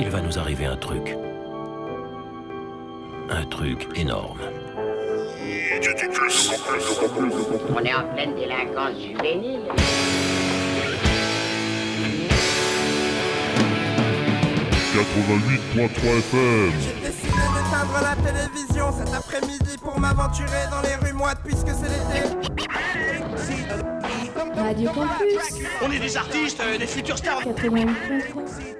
il va nous arriver un truc. Un truc énorme. On est en pleine délinquance juvénile. FM. J'ai décidé d'éteindre la télévision cet après-midi pour m'aventurer dans les rues moites puisque c'est l'été. Radio Campus On est des artistes, euh, des futurs stars. 88.3.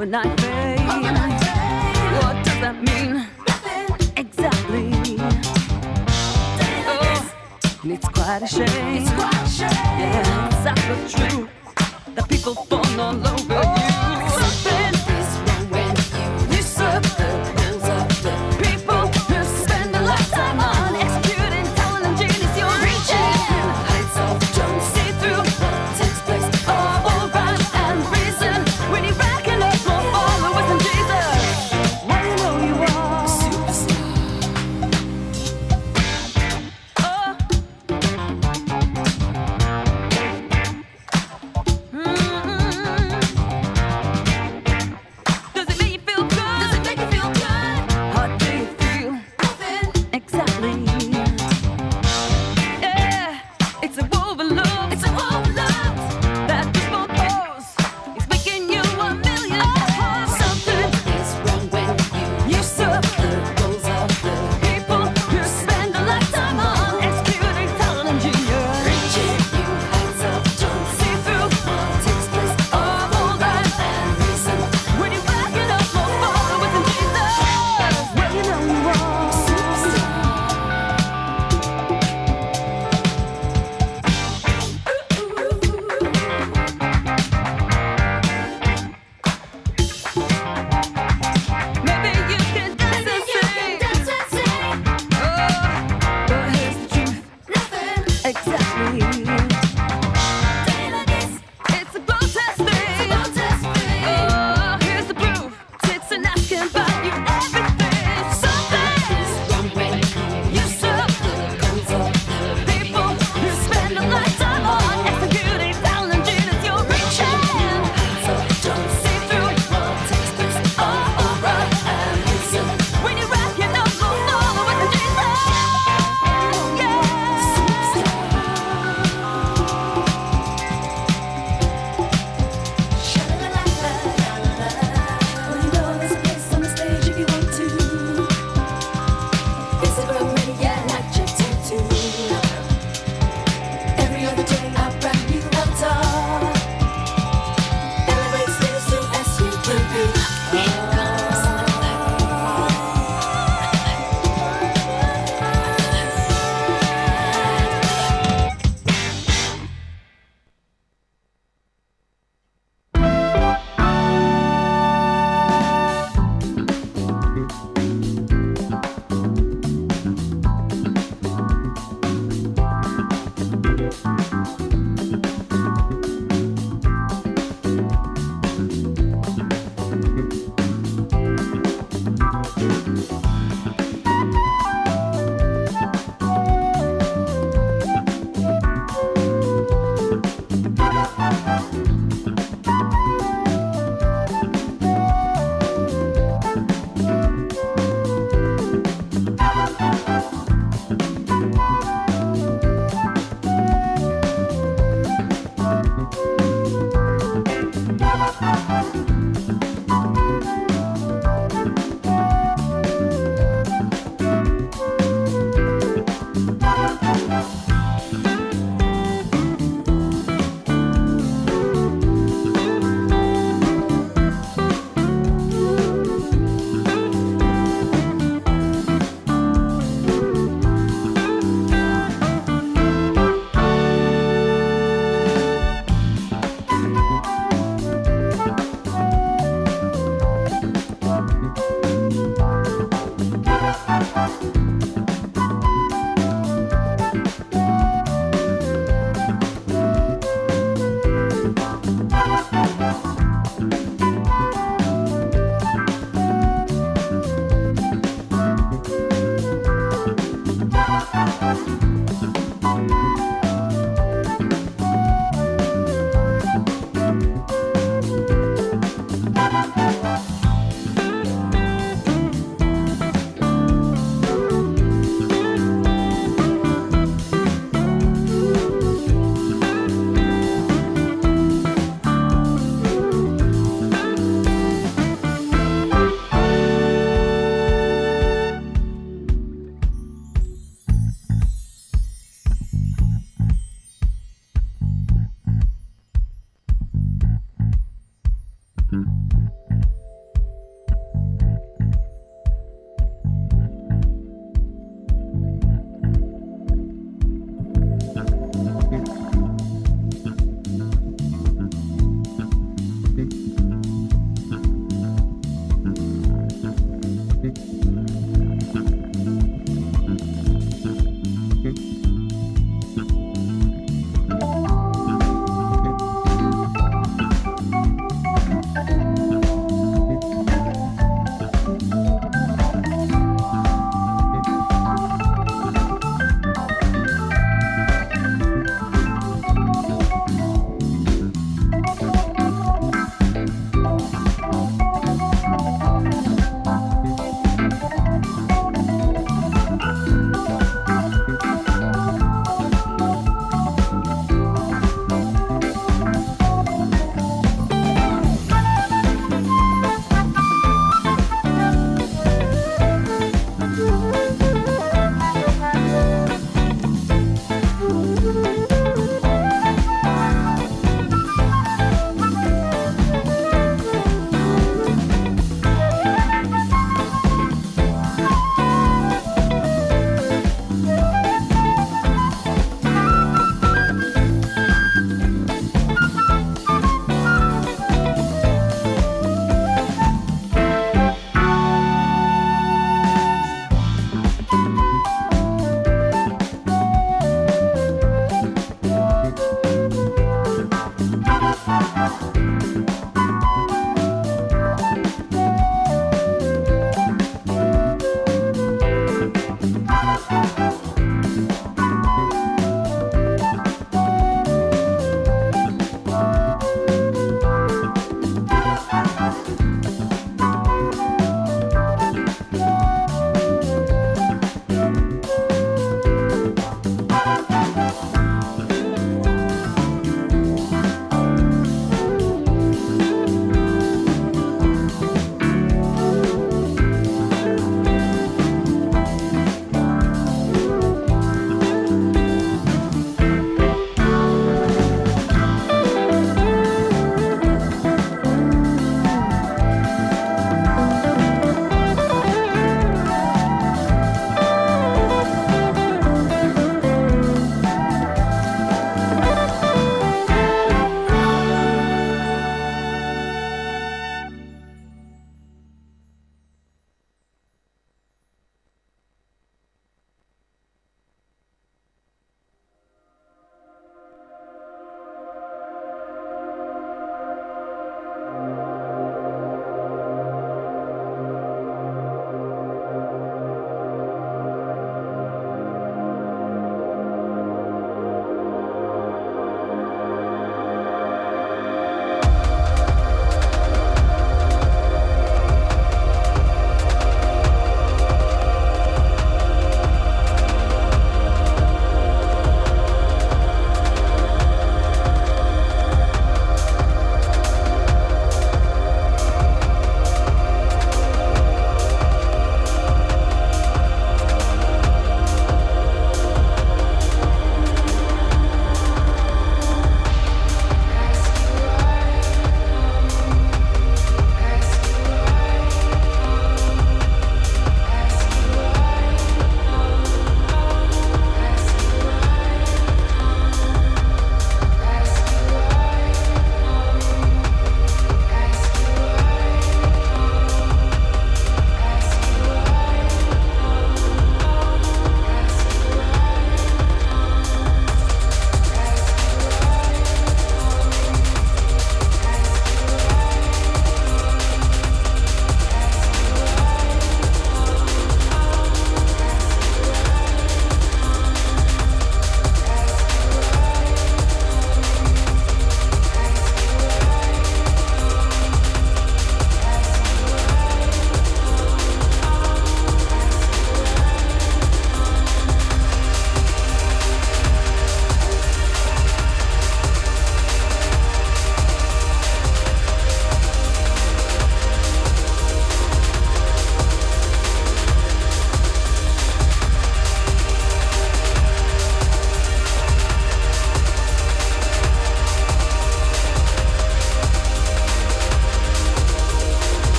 overnight babe. Overnight babe. What does that mean? Nothing. Exactly. Oh, it's quite a shame. It's quite a shame. Yeah, it's so true that people fall all over. Oh.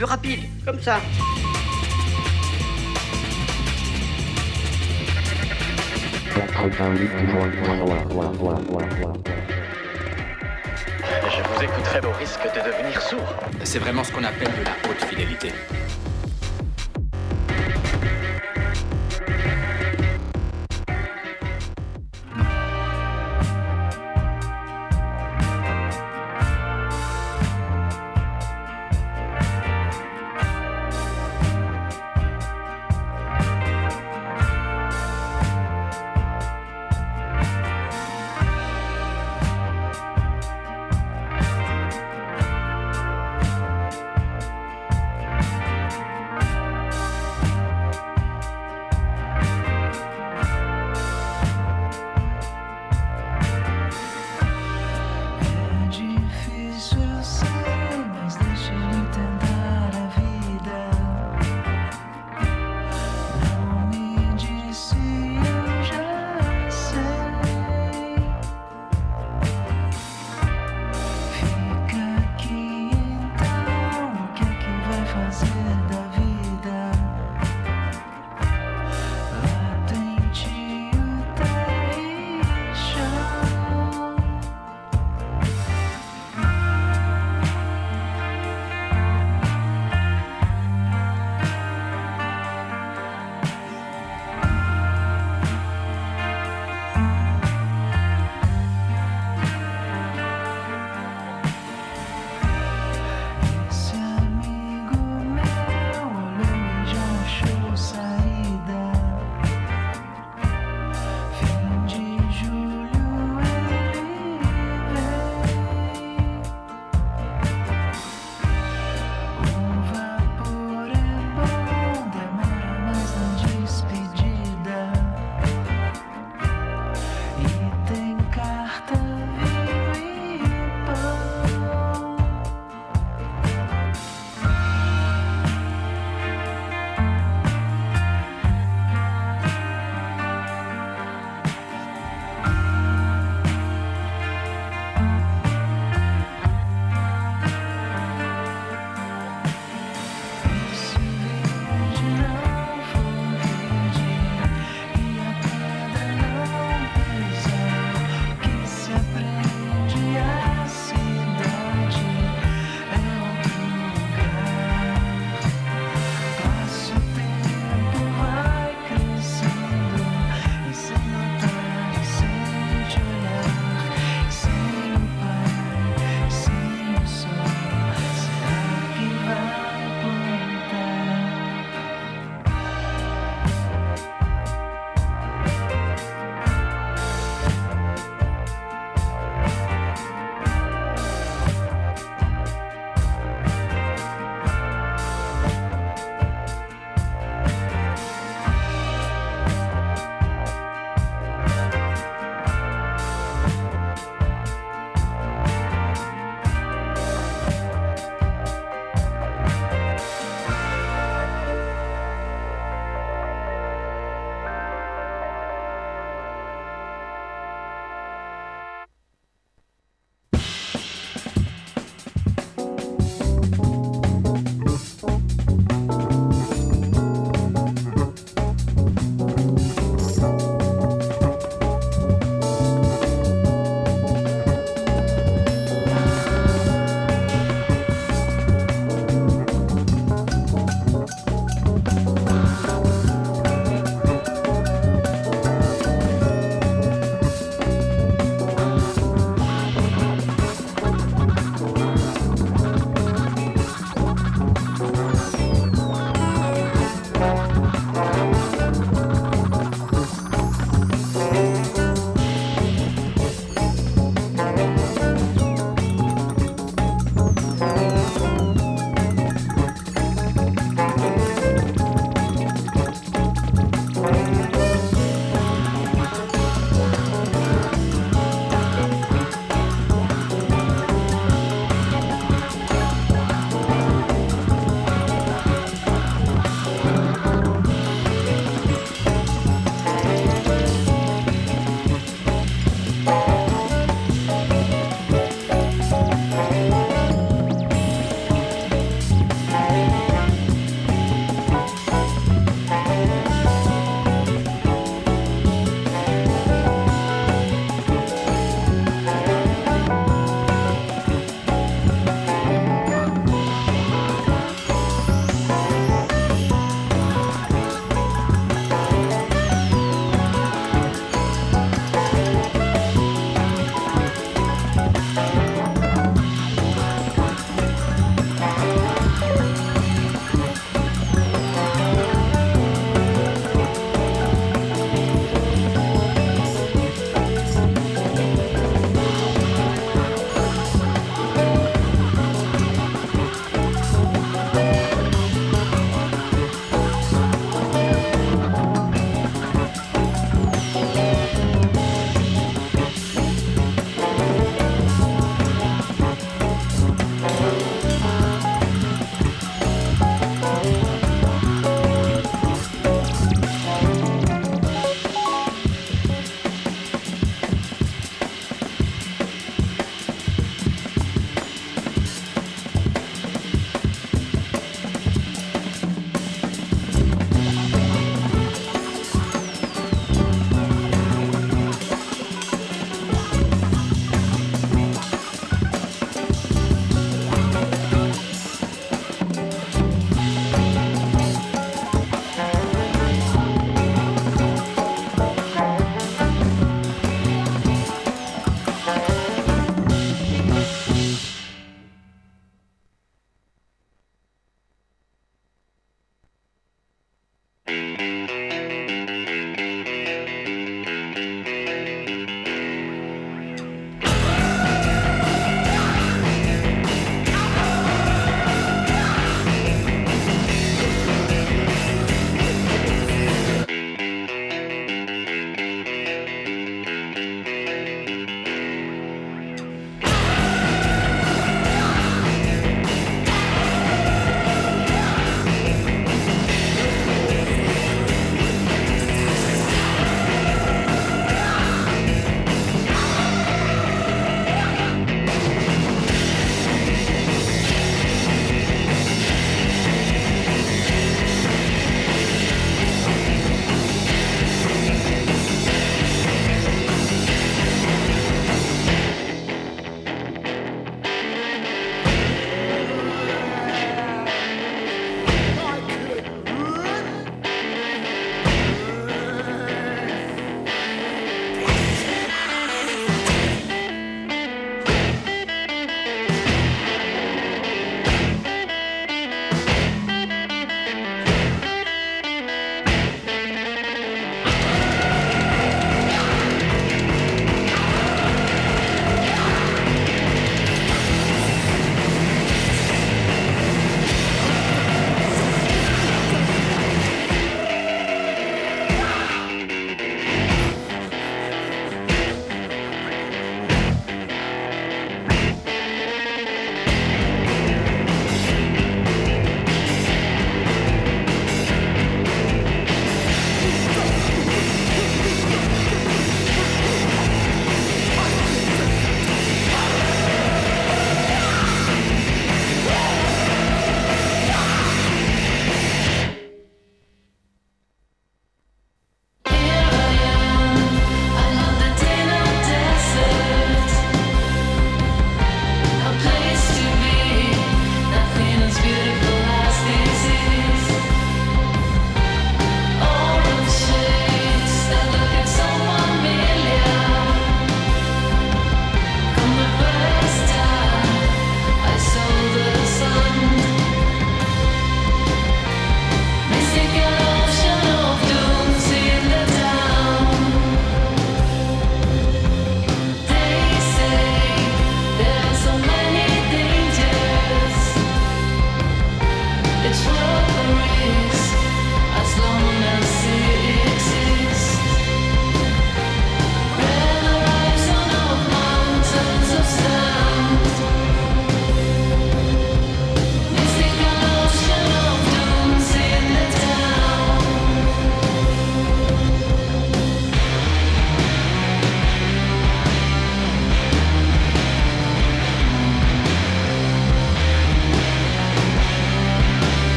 Plus rapide, comme ça. Je vous écouterai au risque de devenir sourd. C'est vraiment ce qu'on appelle de la haute fidélité.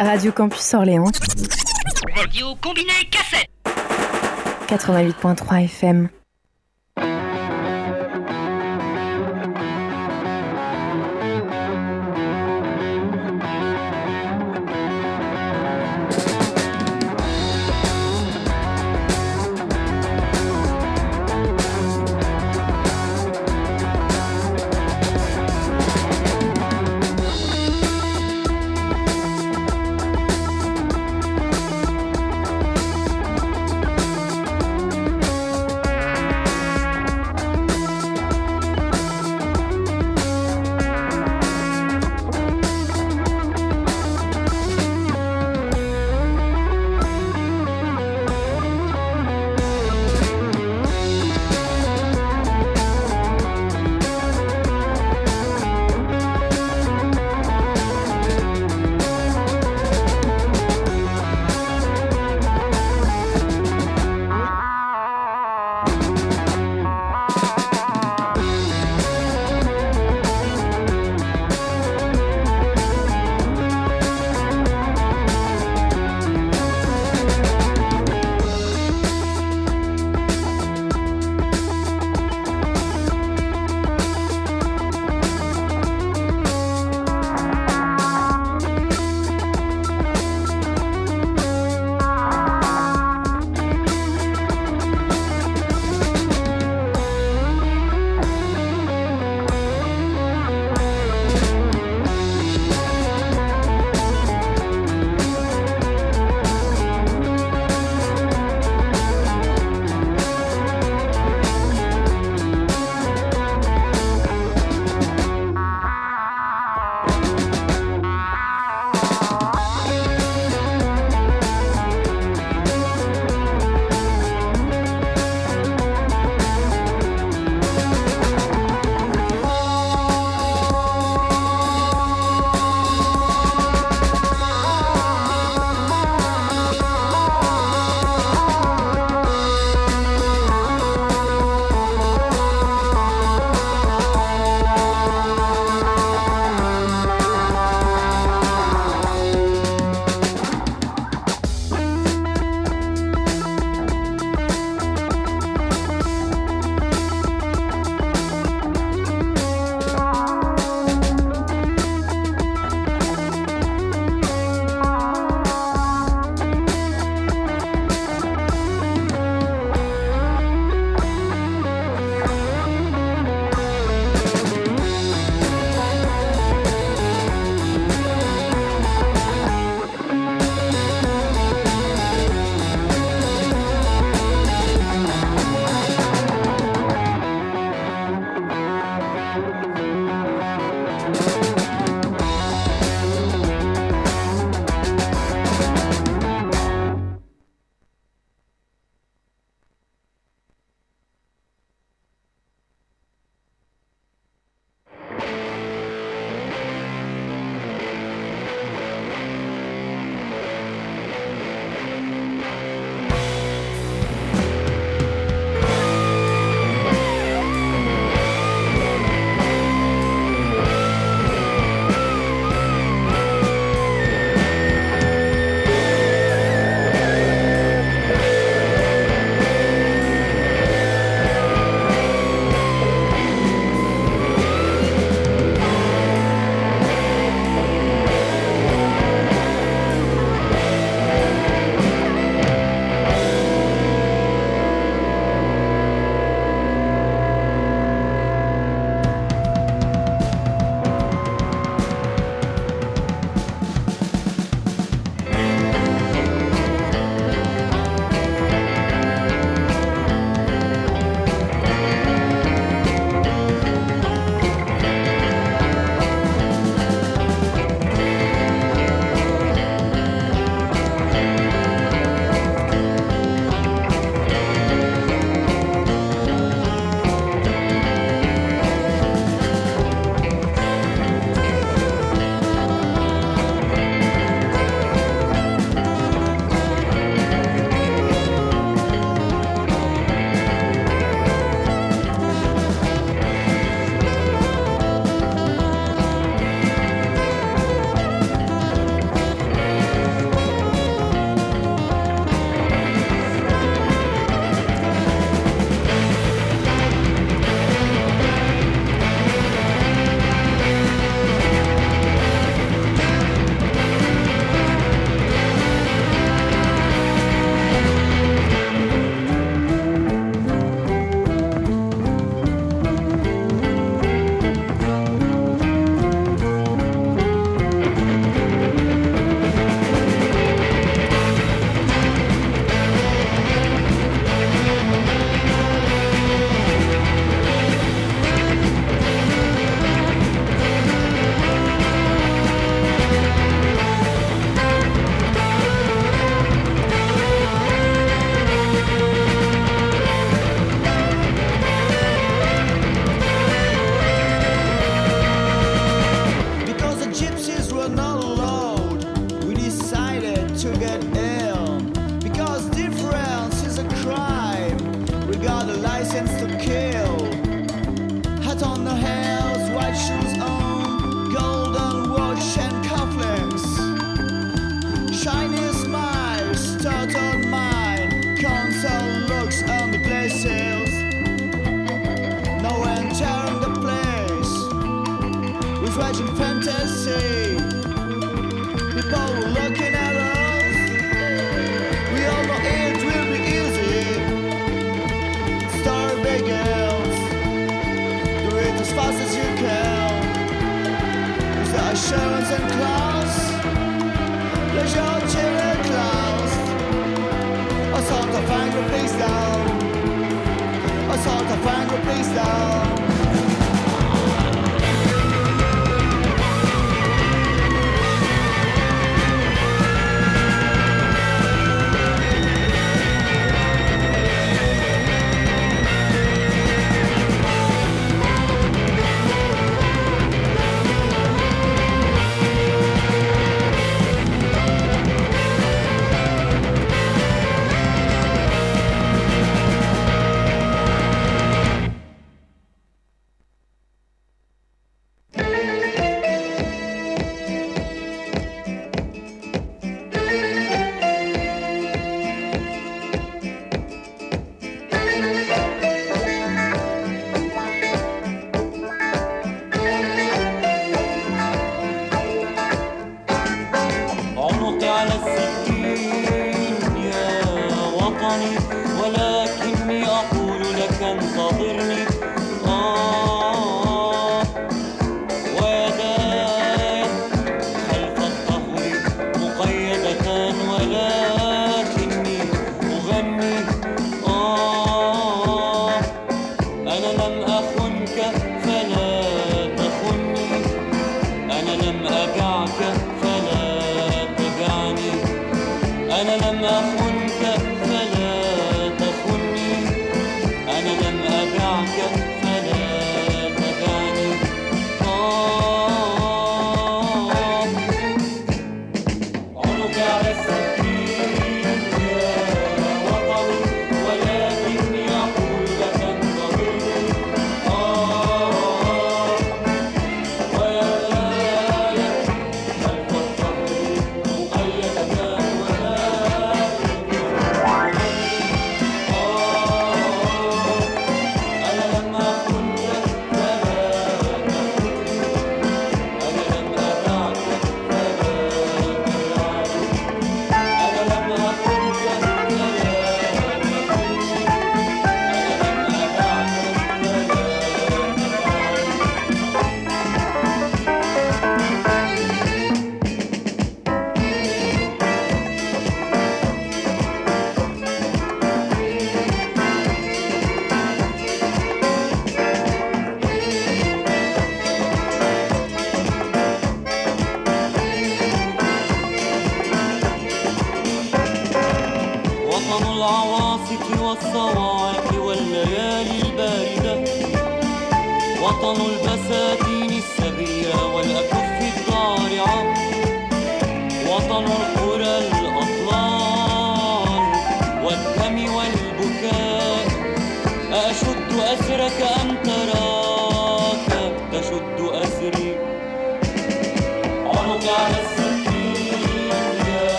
Radio Campus Orléans. Radio combiné cassette. 88.3 FM.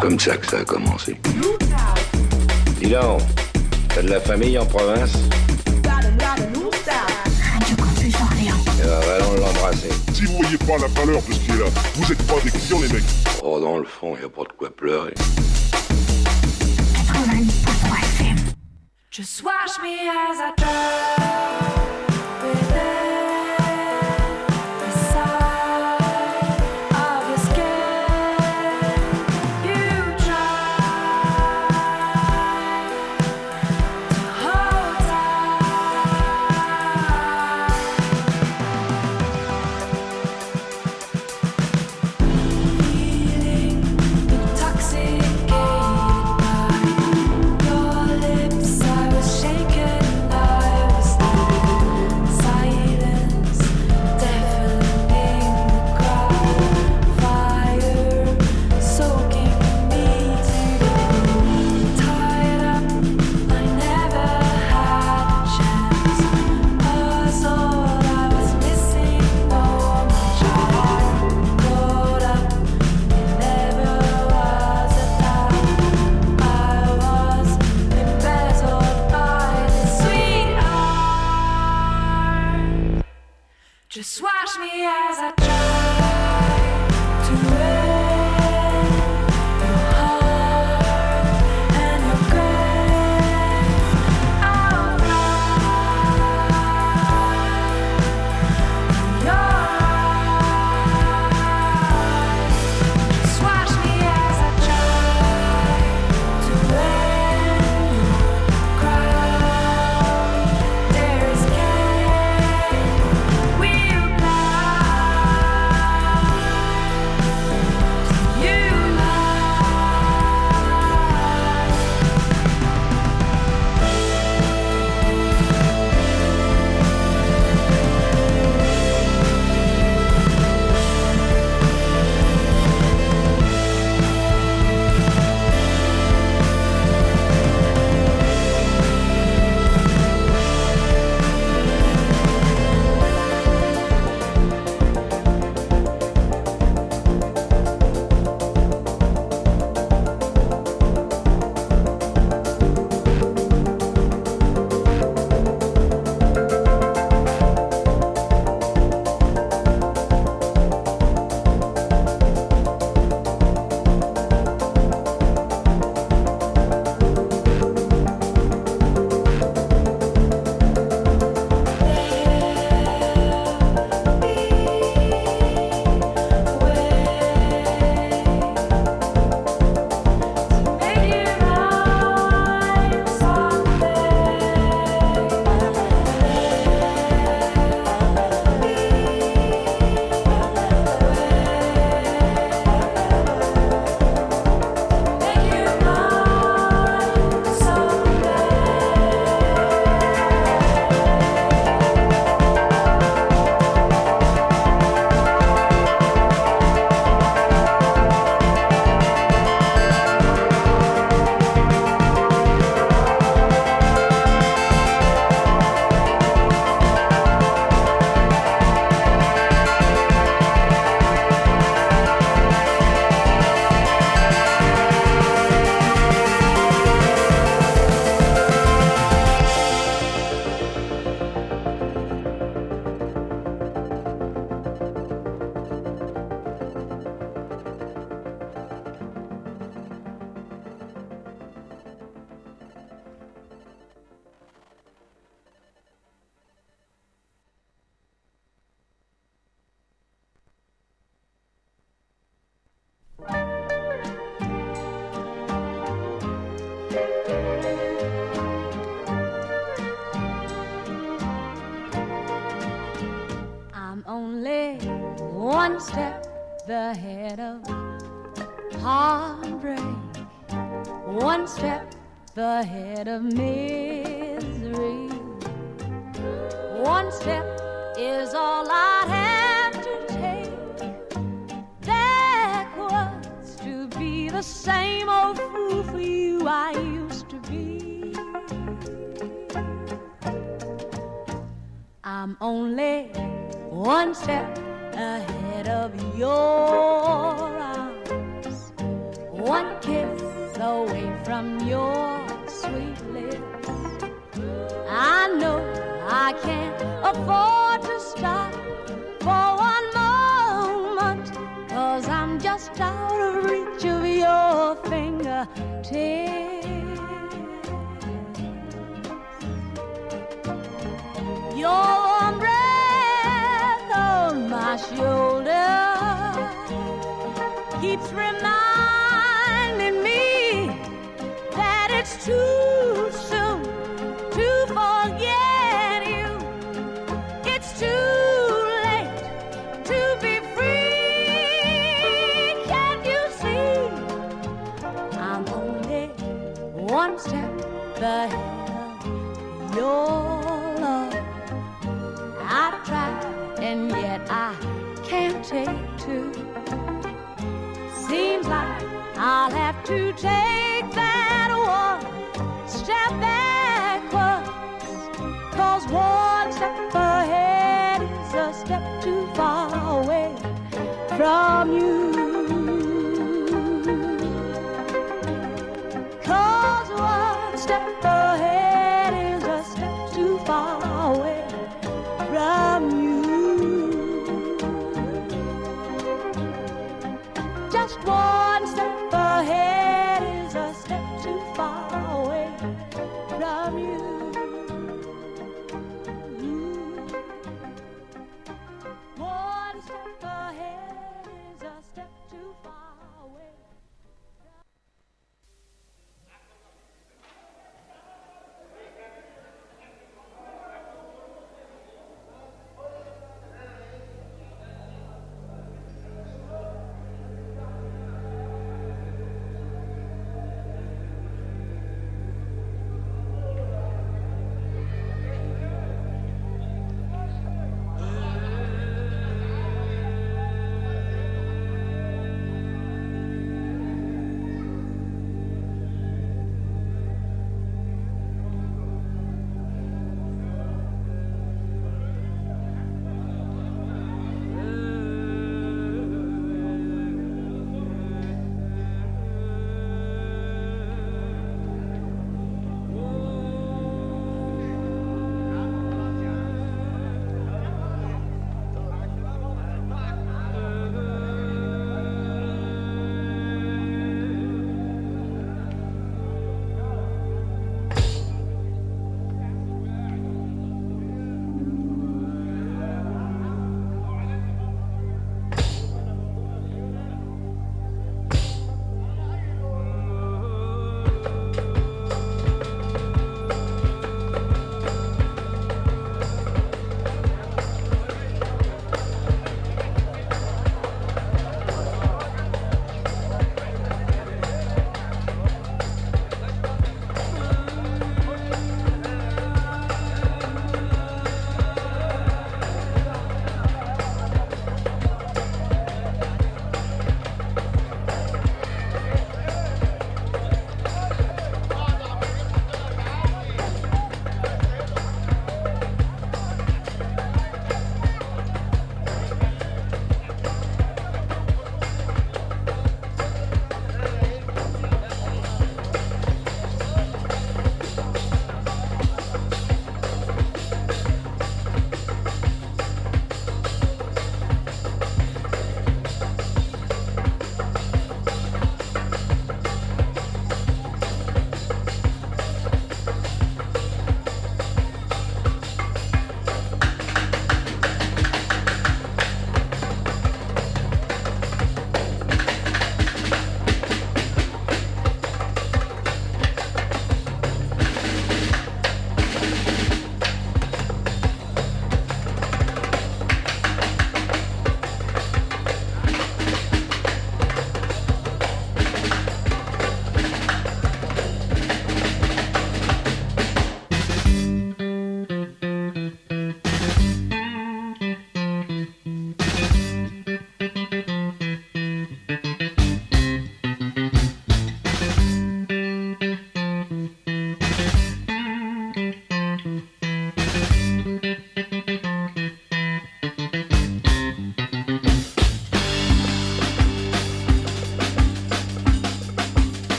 comme ça que ça a commencé. Dis donc, t'as de la famille en province? Alors, allons eh ben, l'embrasser. Si vous voyez pas la valeur de ce qui est là, vous êtes pas des clients, les mecs. Oh, dans le fond, y a pas de quoi pleurer. Just watch me as I.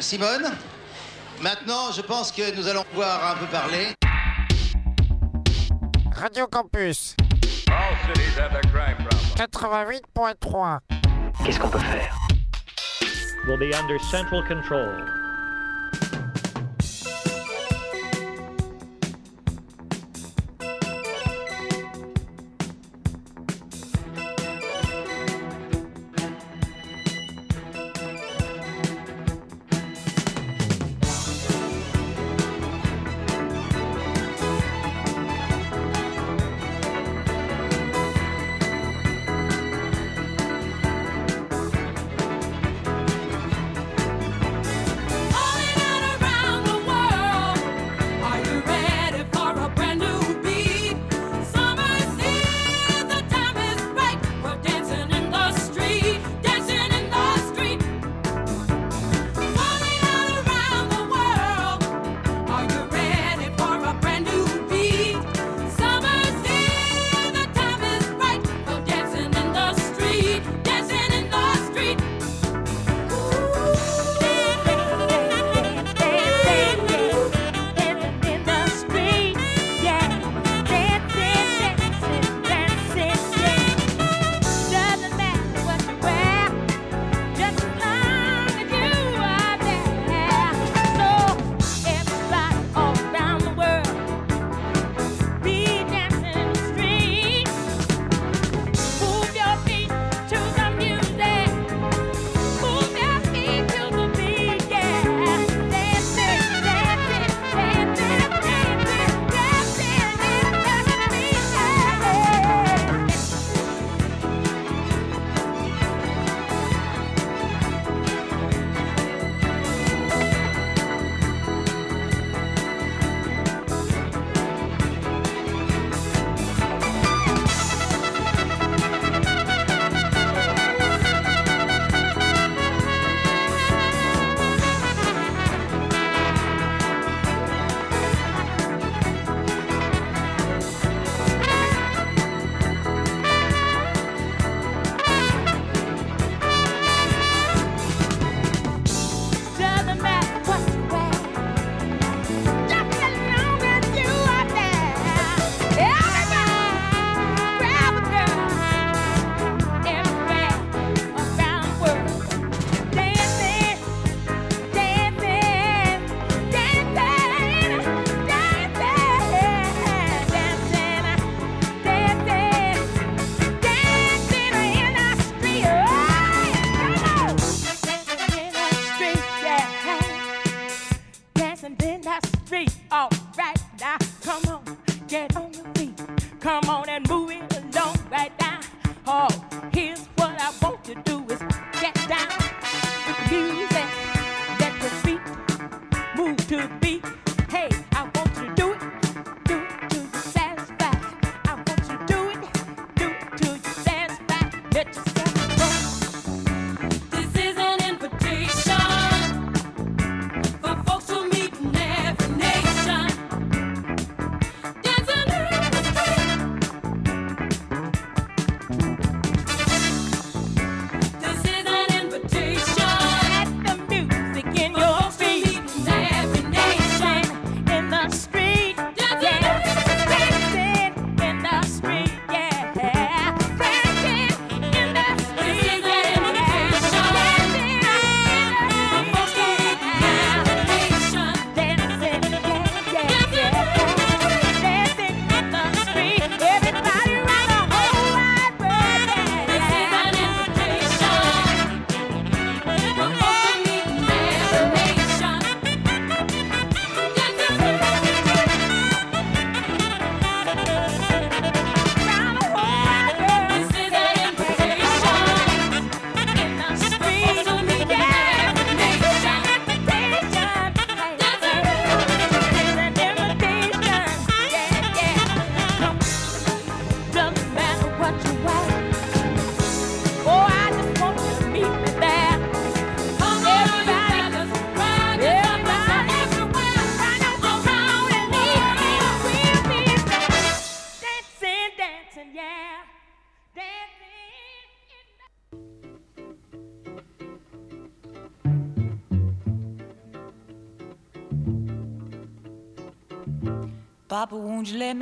Simone, maintenant, je pense que nous allons pouvoir un peu parler. Radio Campus 88.3 Qu'est-ce qu'on peut faire? Will be under central control.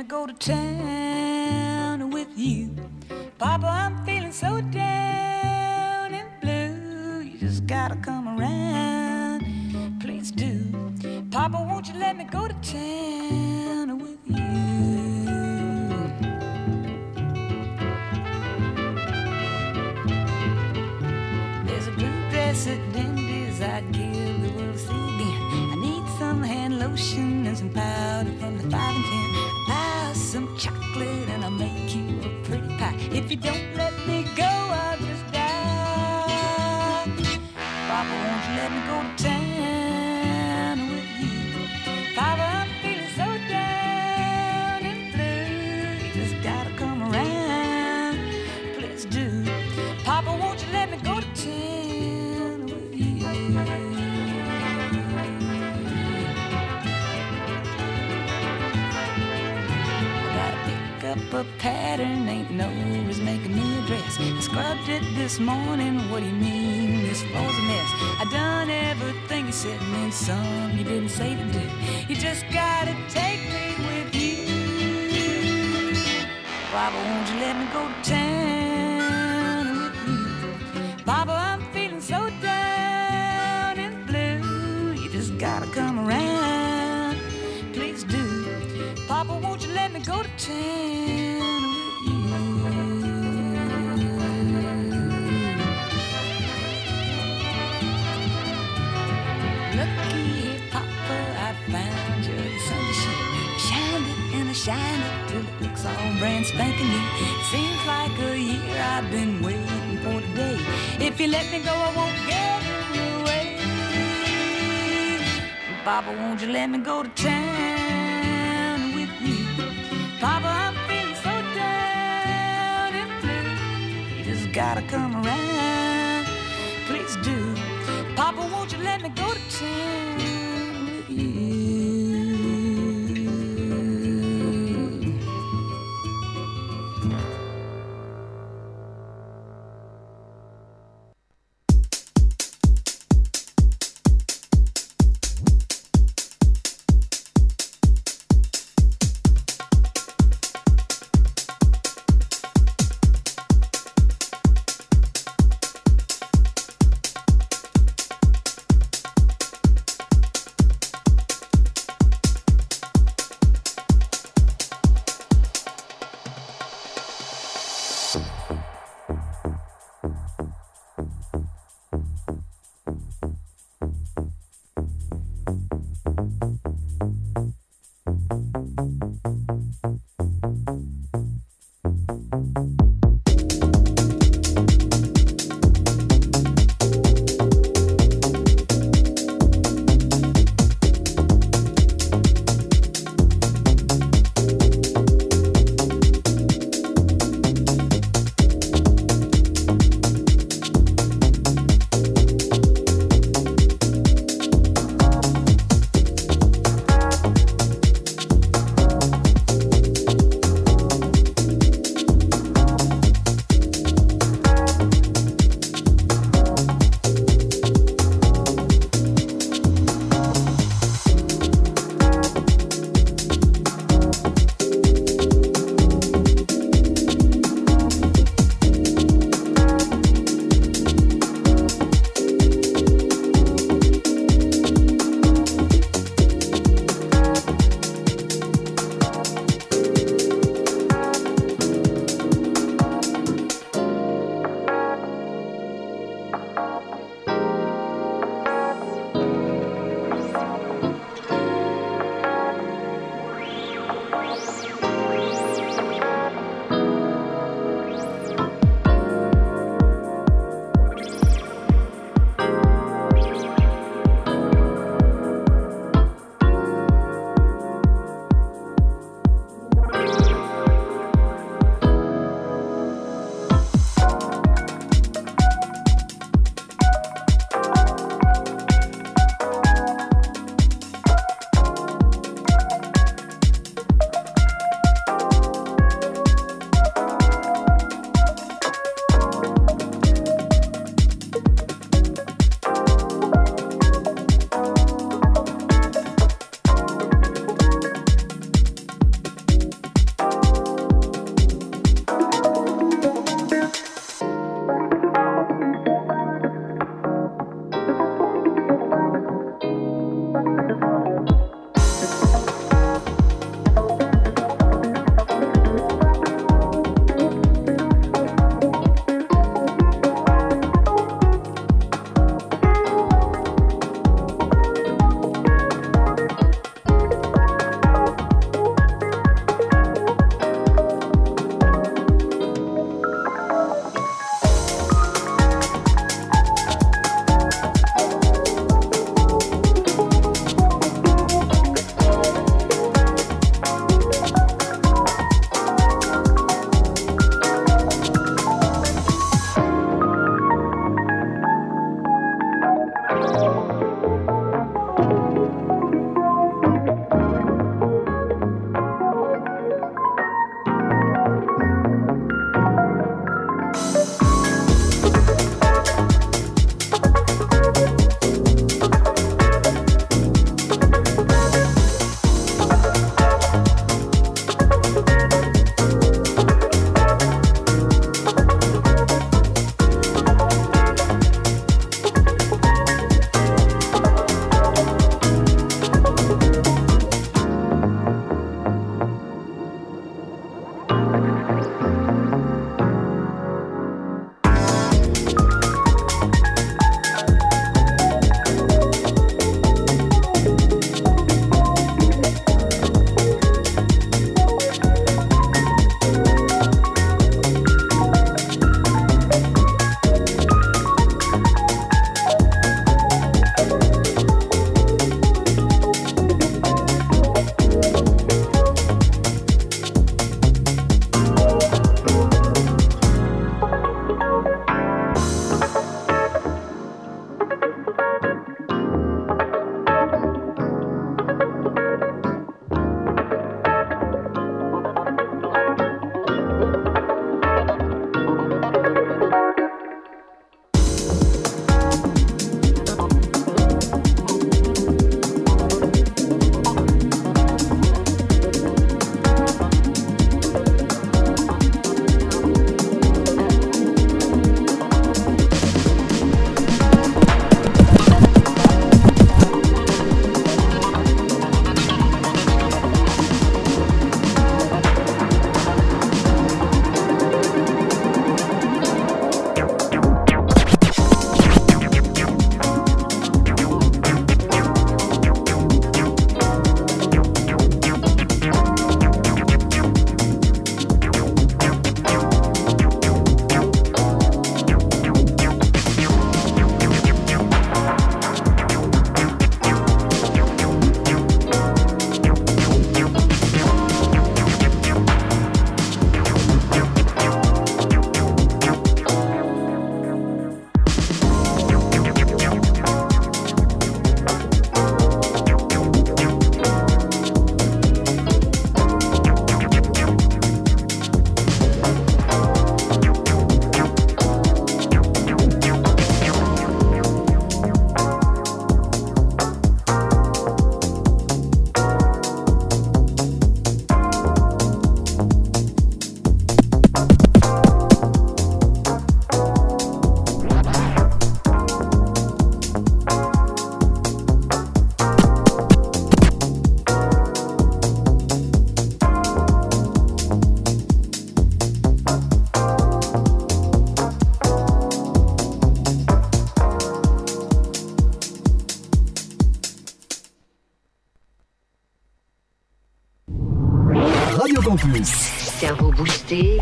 go to town. some you didn't say to do. You just got If you let me go, I won't get in the way. Papa, won't you let me go to town with you? Papa, I'm feeling so down and blue. You just gotta come around. Please do.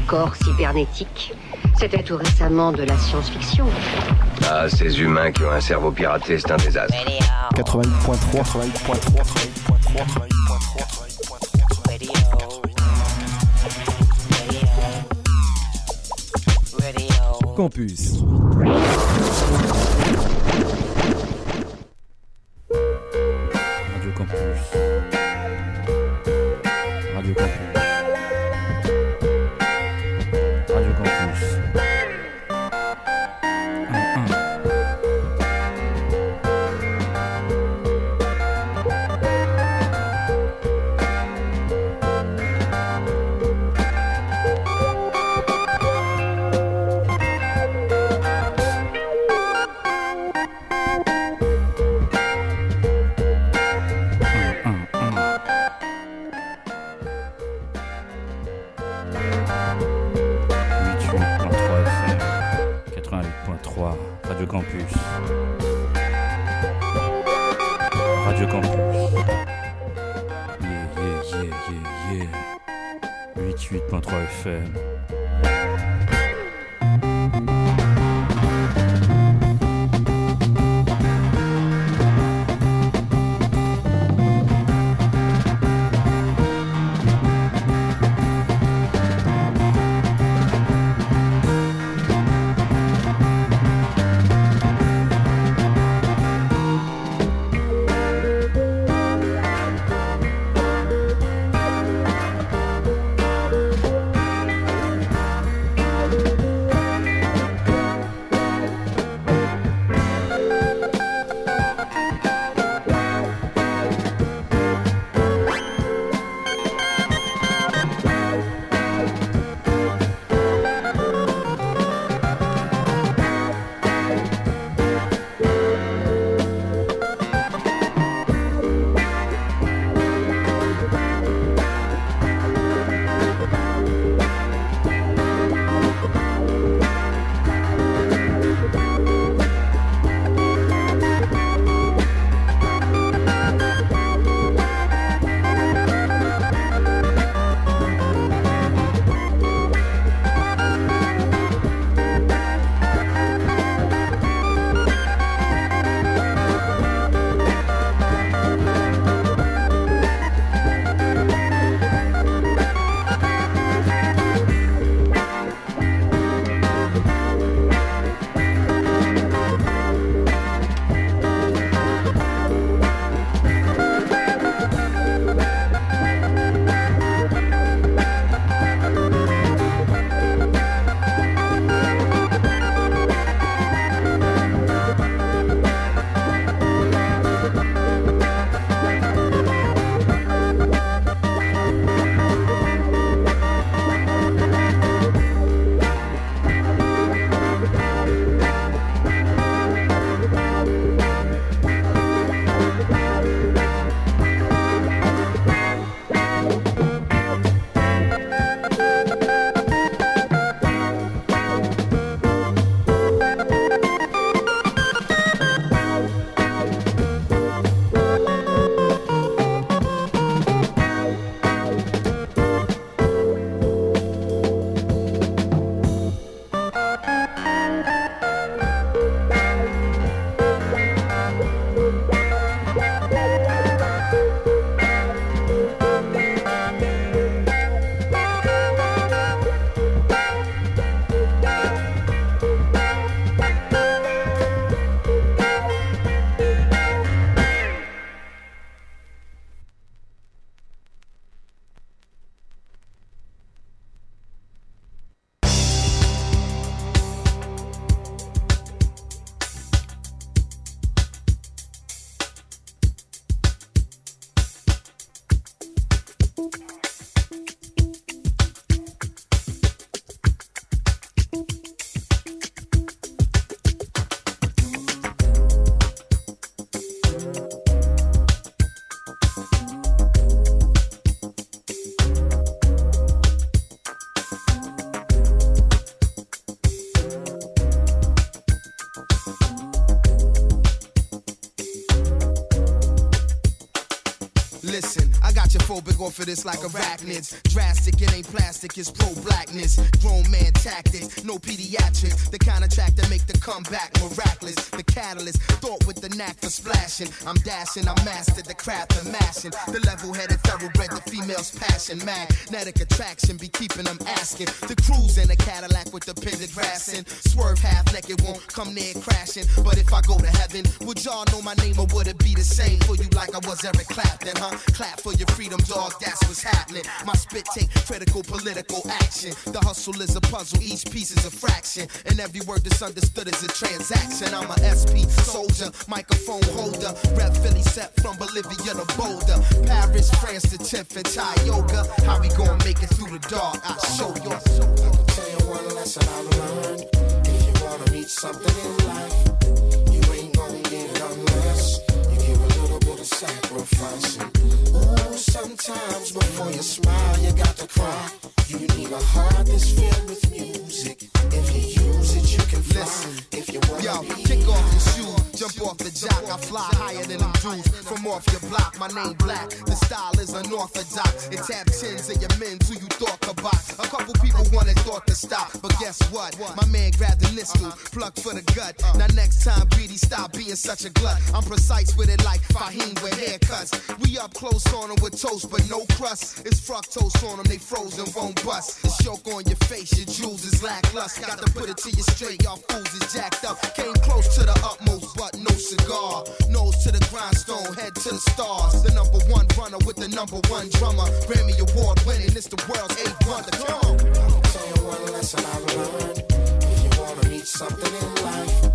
Corps cybernétique. C'était tout récemment de la science-fiction. Ah, ces humains qui ont un cerveau piraté, c'est un désastre. 88.3 88.3 Campus. Of this like arachnids. Drastic, it ain't plastic, it's pro blackness. Grown man tactics, no pediatrics. The kind of track that make the comeback miraculous. The catalyst, thought with the knack for splashing. I'm dashing, I mastered the craft of mashing. The level headed thoroughbred, the female's passion. Magnetic attraction be keeping them asking. The cruise in a Cadillac with the pendant grassing. Swerve half naked, won't come near crashing. But if I go to heaven, would y'all know my name or would it be the same for you like I was Eric Clapton, huh? Clap for your freedom, dog, that's what's happening. My spit take critical political action. The hustle is a puzzle, each piece is a fraction. And every word that's understood is a transaction. I'm a SP soldier, microphone holder. Rep Philly set from Bolivia to Boulder. Paris, France to 10th and. How we gonna make it through the dark? I'll show you. I can tell you one lesson I learned. If you wanna reach something in life, sacrificing. Ooh, sometimes before you smile, you got to cry. You need a heart that's filled with music. If you use it, you can fly. Listen. If you wanna Yo, kick off your shoes, jump off the jock. I fly higher than them dudes from off your block. My name black, the style is unorthodox. It tap chins of your men who you thought could box. A couple people wanted thought to stop, but guess what? My man grabbed the nistle, uh-huh. plucked for the gut. Now next time, BD, stop being such a glut. I'm precise with it like Fahim with haircuts. We up close on them with toast, but no crust. It's fructose on them, they frozen, won't bust. The choke on your face, your jewels is lackluster. Got to put it to you straight, y'all fools is jacked up. Came close to the utmost, but no cigar. Nose to the grindstone, head to the stars. The number one runner with the number one drummer. Grammy Award winning, it's the world's eighth wonder. Come on. tell you one lesson I've learned. If you wanna reach something in life,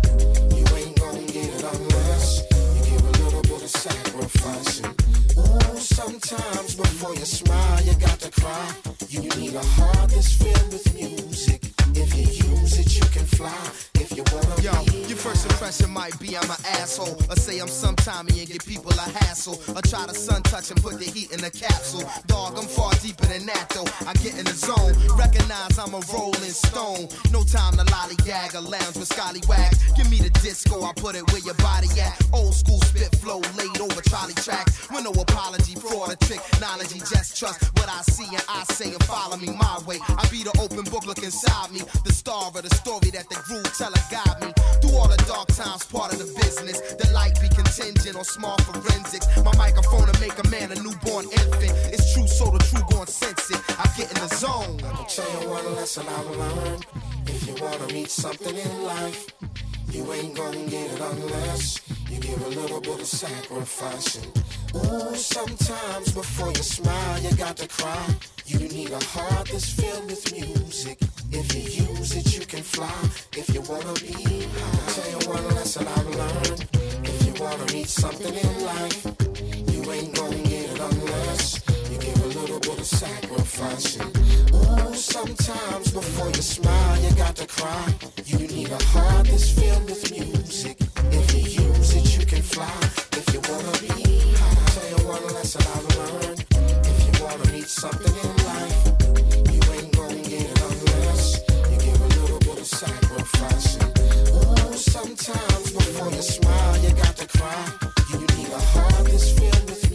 sacrificing. Ooh, sometimes before you smile, you got to cry. You need a heart that's filled with music. If you use it, you can fly. If you wanna Yo, your first impression might be I'm an asshole. Or say I'm some Tommy and give people a hassle. Or try to sun touch and put the heat in a capsule. Dog, I'm far deeper than that though. I get in the zone. Recognize I'm a rolling stone. No time to lollygag or lounge with scallywags. Give me the disco, I put it where your body at. Old school spit flow laid over trolley tracks. With no apology, fraud or trick. Knowledge, just trust what I see and I say and follow me my way. I be the open book look inside me. The star of the story that the groove teller guide me. Through all the dark times, part of the business. The light be contingent on small forensics. My microphone to make a man a newborn infant. It's true, so the true born sense it. I get in the zone. I'll tell you one lesson I've learned. If you wanna reach something in life, you ain't gonna get it unless you give a little bit of sacrificing. Ooh, sometimes before you smile, you got to cry. You need a heart that's filled with music. If you use it, you can fly. If you wanna be high, I'll tell you one lesson I've learned. If you wanna reach something in life, you ain't gonna get it unless you give a little bit of sacrificing. Ooh, sometimes before you smile, you got to cry. You need a heart that's filled with music. If you use it, you can fly. If you wanna be high, I'll tell you one lesson I've learned. If you wanna reach something in life, you ain't gonna get it unless you give a little bit of sacrificing. Ooh, sometimes before you smile, you got to cry. You need a heart that's filled with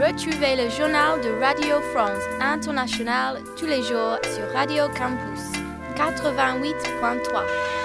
Retrouvez le journal de Radio France Internationale tous les jours sur Radio Campus 88.3.